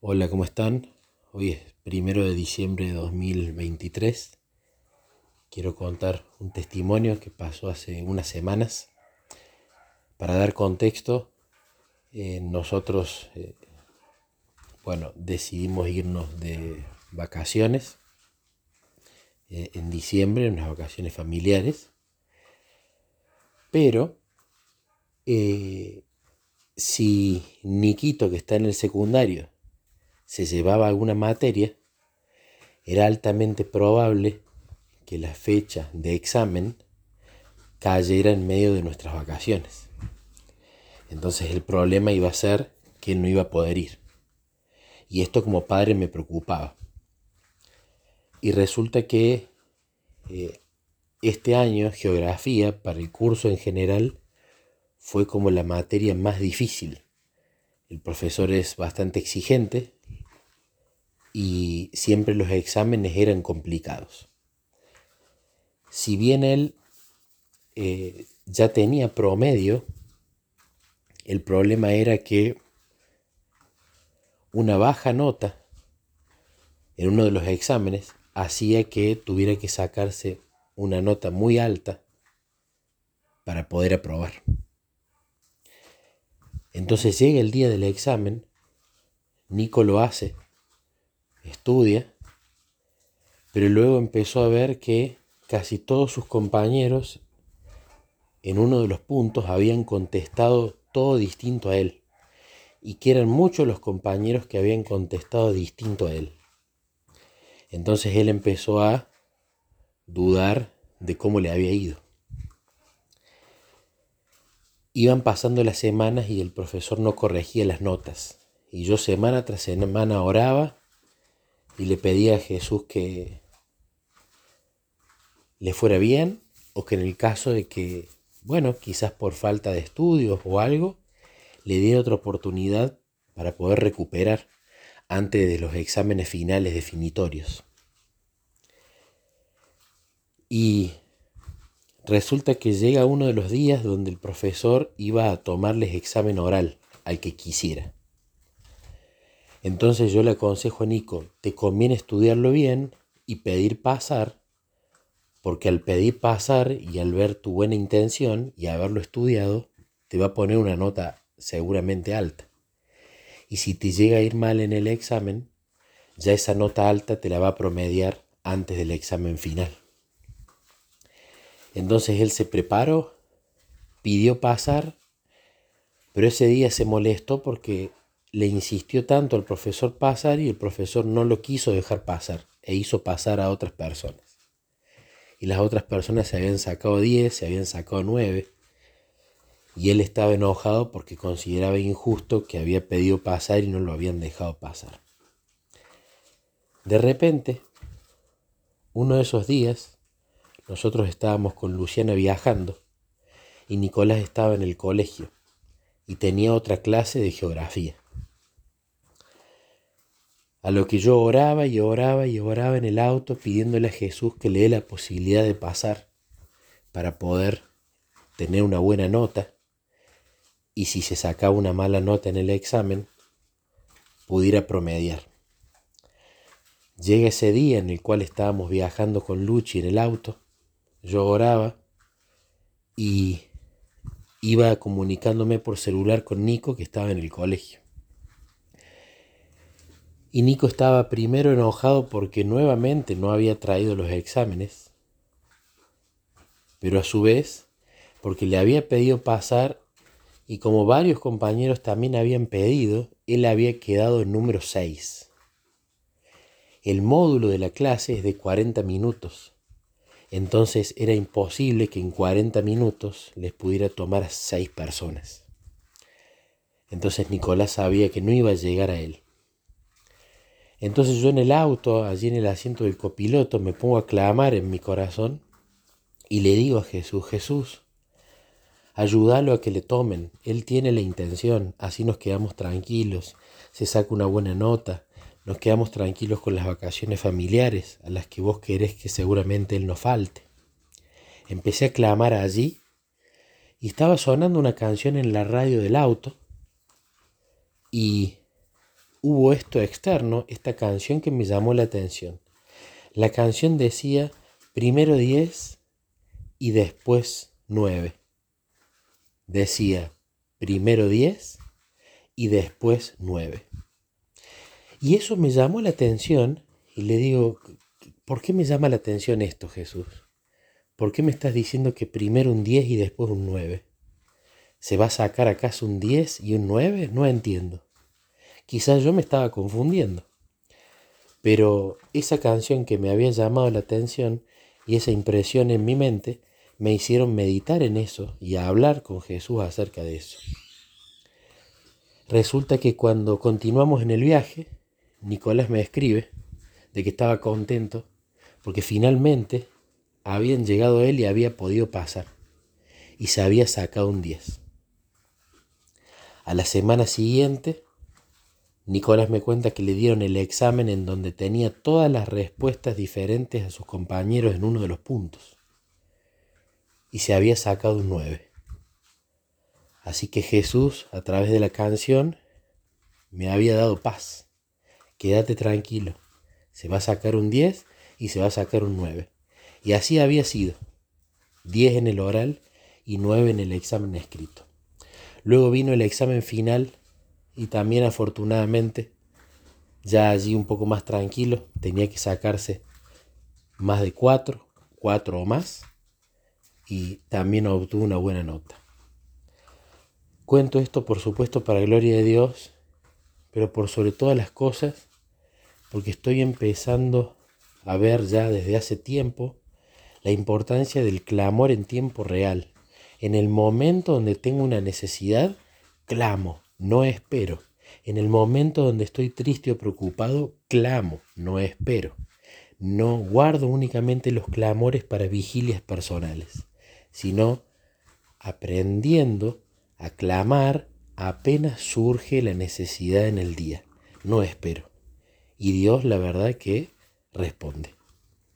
Hola, ¿cómo están? Hoy es primero de diciembre de 2023. Quiero contar un testimonio que pasó hace unas semanas. Para dar contexto, eh, nosotros, eh, bueno, decidimos irnos de vacaciones eh, en diciembre, unas vacaciones familiares. Pero si Niquito, que está en el secundario, se llevaba alguna materia, era altamente probable que la fecha de examen cayera en medio de nuestras vacaciones. Entonces el problema iba a ser que no iba a poder ir. Y esto como padre me preocupaba. Y resulta que eh, este año geografía para el curso en general fue como la materia más difícil. El profesor es bastante exigente, y siempre los exámenes eran complicados. Si bien él eh, ya tenía promedio, el problema era que una baja nota en uno de los exámenes hacía que tuviera que sacarse una nota muy alta para poder aprobar. Entonces llega el día del examen, Nico lo hace estudia, pero luego empezó a ver que casi todos sus compañeros en uno de los puntos habían contestado todo distinto a él, y que eran muchos los compañeros que habían contestado distinto a él. Entonces él empezó a dudar de cómo le había ido. Iban pasando las semanas y el profesor no corregía las notas. Y yo semana tras semana oraba y le pedía a Jesús que le fuera bien o que en el caso de que, bueno, quizás por falta de estudios o algo, le diera otra oportunidad para poder recuperar antes de los exámenes finales definitorios. Y resulta que llega uno de los días donde el profesor iba a tomarles examen oral al que quisiera. Entonces yo le aconsejo a Nico, te conviene estudiarlo bien y pedir pasar, porque al pedir pasar y al ver tu buena intención y haberlo estudiado, te va a poner una nota seguramente alta. Y si te llega a ir mal en el examen, ya esa nota alta te la va a promediar antes del examen final. Entonces él se preparó, pidió pasar, pero ese día se molestó porque le insistió tanto al profesor pasar y el profesor no lo quiso dejar pasar e hizo pasar a otras personas. Y las otras personas se habían sacado 10, se habían sacado 9. Y él estaba enojado porque consideraba injusto que había pedido pasar y no lo habían dejado pasar. De repente, uno de esos días, nosotros estábamos con Luciana viajando y Nicolás estaba en el colegio y tenía otra clase de geografía. A lo que yo oraba y oraba y oraba en el auto pidiéndole a Jesús que le dé la posibilidad de pasar para poder tener una buena nota y si se sacaba una mala nota en el examen, pudiera promediar. Llega ese día en el cual estábamos viajando con Luchi en el auto, yo oraba y iba comunicándome por celular con Nico que estaba en el colegio. Y Nico estaba primero enojado porque nuevamente no había traído los exámenes, pero a su vez porque le había pedido pasar y como varios compañeros también habían pedido, él había quedado en número 6. El módulo de la clase es de 40 minutos, entonces era imposible que en 40 minutos les pudiera tomar a 6 personas. Entonces Nicolás sabía que no iba a llegar a él. Entonces yo en el auto, allí en el asiento del copiloto, me pongo a clamar en mi corazón y le digo a Jesús, Jesús, ayúdalo a que le tomen, Él tiene la intención, así nos quedamos tranquilos, se saca una buena nota, nos quedamos tranquilos con las vacaciones familiares, a las que vos querés que seguramente Él nos falte. Empecé a clamar allí y estaba sonando una canción en la radio del auto y hubo esto externo, esta canción que me llamó la atención. La canción decía primero 10 y después 9. Decía primero 10 y después 9. Y eso me llamó la atención y le digo, ¿por qué me llama la atención esto, Jesús? ¿Por qué me estás diciendo que primero un 10 y después un 9? ¿Se va a sacar acaso un 10 y un 9? No entiendo. Quizás yo me estaba confundiendo. Pero esa canción que me había llamado la atención y esa impresión en mi mente me hicieron meditar en eso y hablar con Jesús acerca de eso. Resulta que cuando continuamos en el viaje, Nicolás me escribe de que estaba contento porque finalmente habían llegado él y había podido pasar y se había sacado un 10. A la semana siguiente, Nicolás me cuenta que le dieron el examen en donde tenía todas las respuestas diferentes a sus compañeros en uno de los puntos y se había sacado un 9. Así que Jesús, a través de la canción, me había dado paz. Quédate tranquilo, se va a sacar un 10 y se va a sacar un 9. Y así había sido. 10 en el oral y 9 en el examen escrito. Luego vino el examen final y también afortunadamente, ya allí un poco más tranquilo, tenía que sacarse más de 4, 4 o más, y también obtuvo una buena nota. Cuento esto por supuesto para gloria de Dios, pero por sobre todas las cosas, porque estoy empezando a ver ya desde hace tiempo la importancia del clamor en tiempo real. En el momento donde tengo una necesidad, clamo, no espero. En el momento donde estoy triste o preocupado, clamo, no espero. No guardo únicamente los clamores para vigilias personales, sino aprendiendo a clamar apenas surge la necesidad en el día. No espero. Y Dios la verdad que responde.